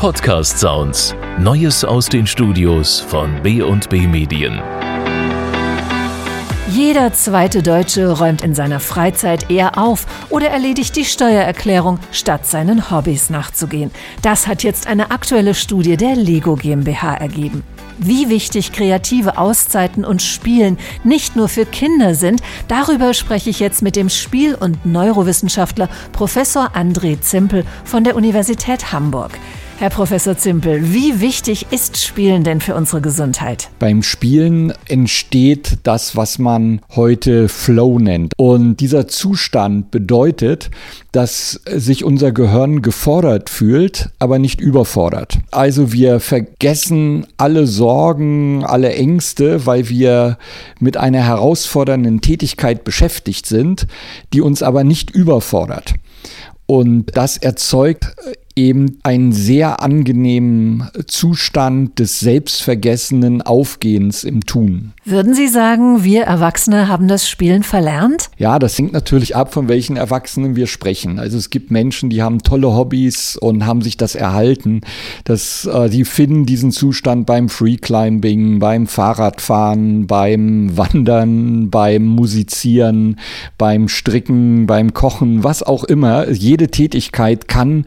Podcast Sounds. Neues aus den Studios von B&B Medien. Jeder zweite Deutsche räumt in seiner Freizeit eher auf oder erledigt die Steuererklärung, statt seinen Hobbys nachzugehen. Das hat jetzt eine aktuelle Studie der Lego GmbH ergeben. Wie wichtig kreative Auszeiten und Spielen nicht nur für Kinder sind, darüber spreche ich jetzt mit dem Spiel- und Neurowissenschaftler Professor André Zimpel von der Universität Hamburg. Herr Professor Zimpel, wie wichtig ist Spielen denn für unsere Gesundheit? Beim Spielen entsteht das, was man heute Flow nennt. Und dieser Zustand bedeutet, dass sich unser Gehirn gefordert fühlt, aber nicht überfordert. Also wir vergessen alle Sorgen, alle Ängste, weil wir mit einer herausfordernden Tätigkeit beschäftigt sind, die uns aber nicht überfordert. Und das erzeugt eben einen sehr angenehmen Zustand des selbstvergessenen Aufgehens im Tun. Würden Sie sagen, wir Erwachsene haben das Spielen verlernt? Ja, das hängt natürlich ab, von welchen Erwachsenen wir sprechen. Also es gibt Menschen, die haben tolle Hobbys und haben sich das erhalten. Das, äh, die finden diesen Zustand beim Freeclimbing, beim Fahrradfahren, beim Wandern, beim Musizieren, beim Stricken, beim Kochen, was auch immer. Jede Tätigkeit kann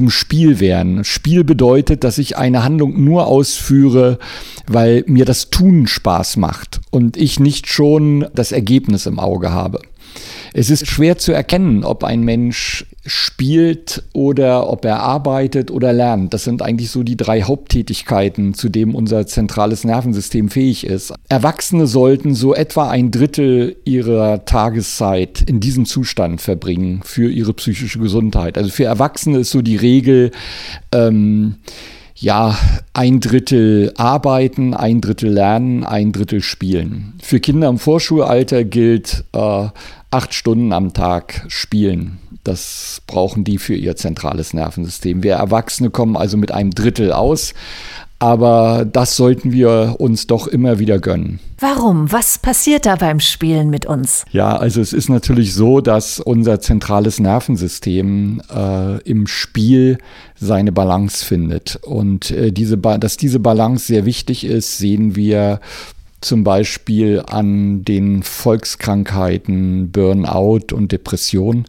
zum Spiel werden. Spiel bedeutet, dass ich eine Handlung nur ausführe, weil mir das Tun Spaß macht und ich nicht schon das Ergebnis im Auge habe. Es ist schwer zu erkennen, ob ein Mensch spielt oder ob er arbeitet oder lernt. Das sind eigentlich so die drei Haupttätigkeiten, zu denen unser zentrales Nervensystem fähig ist. Erwachsene sollten so etwa ein Drittel ihrer Tageszeit in diesem Zustand verbringen für ihre psychische Gesundheit. Also für Erwachsene ist so die Regel, ähm, ja, ein Drittel arbeiten, ein Drittel lernen, ein Drittel spielen. Für Kinder im Vorschulalter gilt äh, acht Stunden am Tag spielen. Das brauchen die für ihr zentrales Nervensystem. Wir Erwachsene kommen also mit einem Drittel aus, aber das sollten wir uns doch immer wieder gönnen. Warum? Was passiert da beim Spielen mit uns? Ja, also es ist natürlich so, dass unser zentrales Nervensystem äh, im Spiel seine Balance findet. Und äh, diese dass diese Balance sehr wichtig ist, sehen wir zum Beispiel an den Volkskrankheiten Burnout und Depression,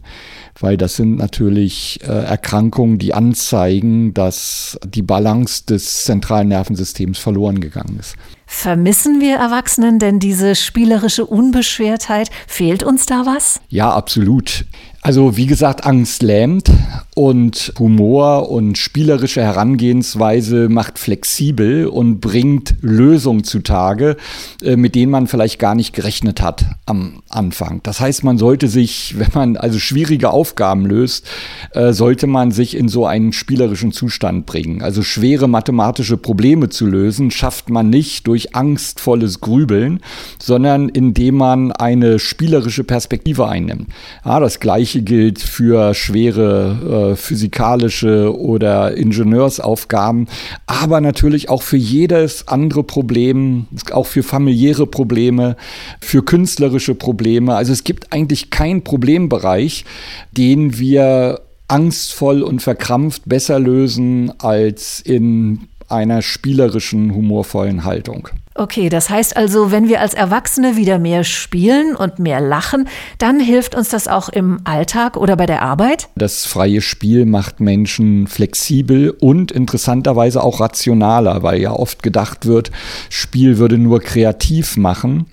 weil das sind natürlich äh, Erkrankungen, die anzeigen, dass die Balance des zentralen Nervensystems verloren gegangen ist. Vermissen wir Erwachsenen denn diese spielerische Unbeschwertheit? Fehlt uns da was? Ja, absolut. Also wie gesagt, Angst lähmt und Humor und spielerische Herangehensweise macht flexibel und bringt Lösungen zutage, äh, mit denen man vielleicht gar nicht gerechnet hat am Anfang. Das heißt, man sollte sich, wenn man also schwierige Aufgaben löst, äh, sollte man sich in so einen spielerischen Zustand bringen. Also schwere mathematische Probleme zu lösen, schafft man nicht durch angstvolles Grübeln, sondern indem man eine spielerische Perspektive einnimmt. Ja, das gleiche Gleiche gilt für schwere äh, physikalische oder Ingenieursaufgaben, aber natürlich auch für jedes andere Problem, auch für familiäre Probleme, für künstlerische Probleme. Also es gibt eigentlich keinen Problembereich, den wir angstvoll und verkrampft besser lösen als in einer spielerischen, humorvollen Haltung. Okay, das heißt also, wenn wir als Erwachsene wieder mehr spielen und mehr lachen, dann hilft uns das auch im Alltag oder bei der Arbeit? Das freie Spiel macht Menschen flexibel und interessanterweise auch rationaler, weil ja oft gedacht wird, Spiel würde nur kreativ machen,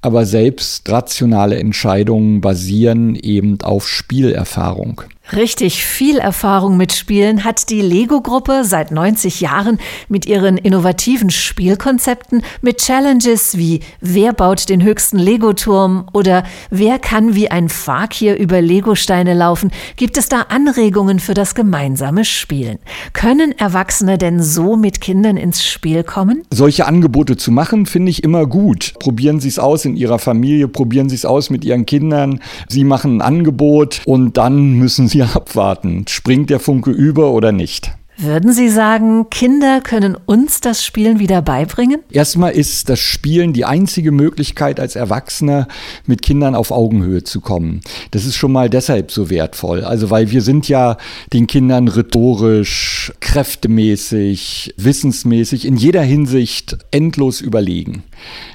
aber selbst rationale Entscheidungen basieren eben auf Spielerfahrung. Richtig viel Erfahrung mit Spielen hat die Lego-Gruppe seit 90 Jahren mit ihren innovativen Spielkonzepten, mit Challenges wie Wer baut den höchsten Lego-Turm oder Wer kann wie ein Fakir über Lego-Steine laufen, gibt es da Anregungen für das gemeinsame Spielen. Können Erwachsene denn so mit Kindern ins Spiel kommen? Solche Angebote zu machen, finde ich immer gut. Probieren Sie es aus in Ihrer Familie, probieren Sie es aus mit Ihren Kindern. Sie machen ein Angebot und dann müssen Sie wir abwarten. Springt der Funke über oder nicht? Würden Sie sagen, Kinder können uns das Spielen wieder beibringen? Erstmal ist das Spielen die einzige Möglichkeit, als Erwachsener mit Kindern auf Augenhöhe zu kommen. Das ist schon mal deshalb so wertvoll. Also, weil wir sind ja den Kindern rhetorisch, kräftemäßig, wissensmäßig, in jeder Hinsicht endlos überlegen.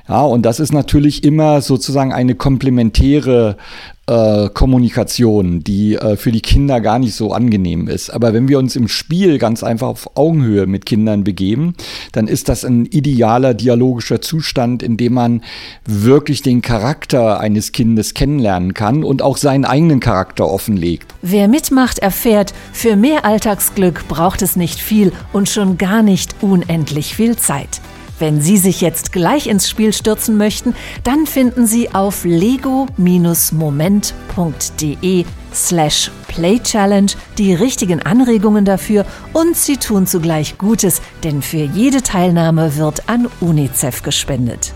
Ja, und das ist natürlich immer sozusagen eine komplementäre äh, Kommunikation, die äh, für die Kinder gar nicht so angenehm ist. Aber wenn wir uns im Spiel ganz einfach auf Augenhöhe mit Kindern begeben, dann ist das ein idealer dialogischer Zustand, in dem man wirklich den Charakter eines Kindes kennenlernen kann und auch seinen eigenen Charakter offenlegt. Wer mitmacht, erfährt, für mehr Alltagsglück braucht es nicht viel und schon gar nicht unendlich viel Zeit. Wenn Sie sich jetzt gleich ins Spiel stürzen möchten, dann finden Sie auf lego-moment.de slash playchallenge die richtigen Anregungen dafür und Sie tun zugleich Gutes, denn für jede Teilnahme wird an UNICEF gespendet.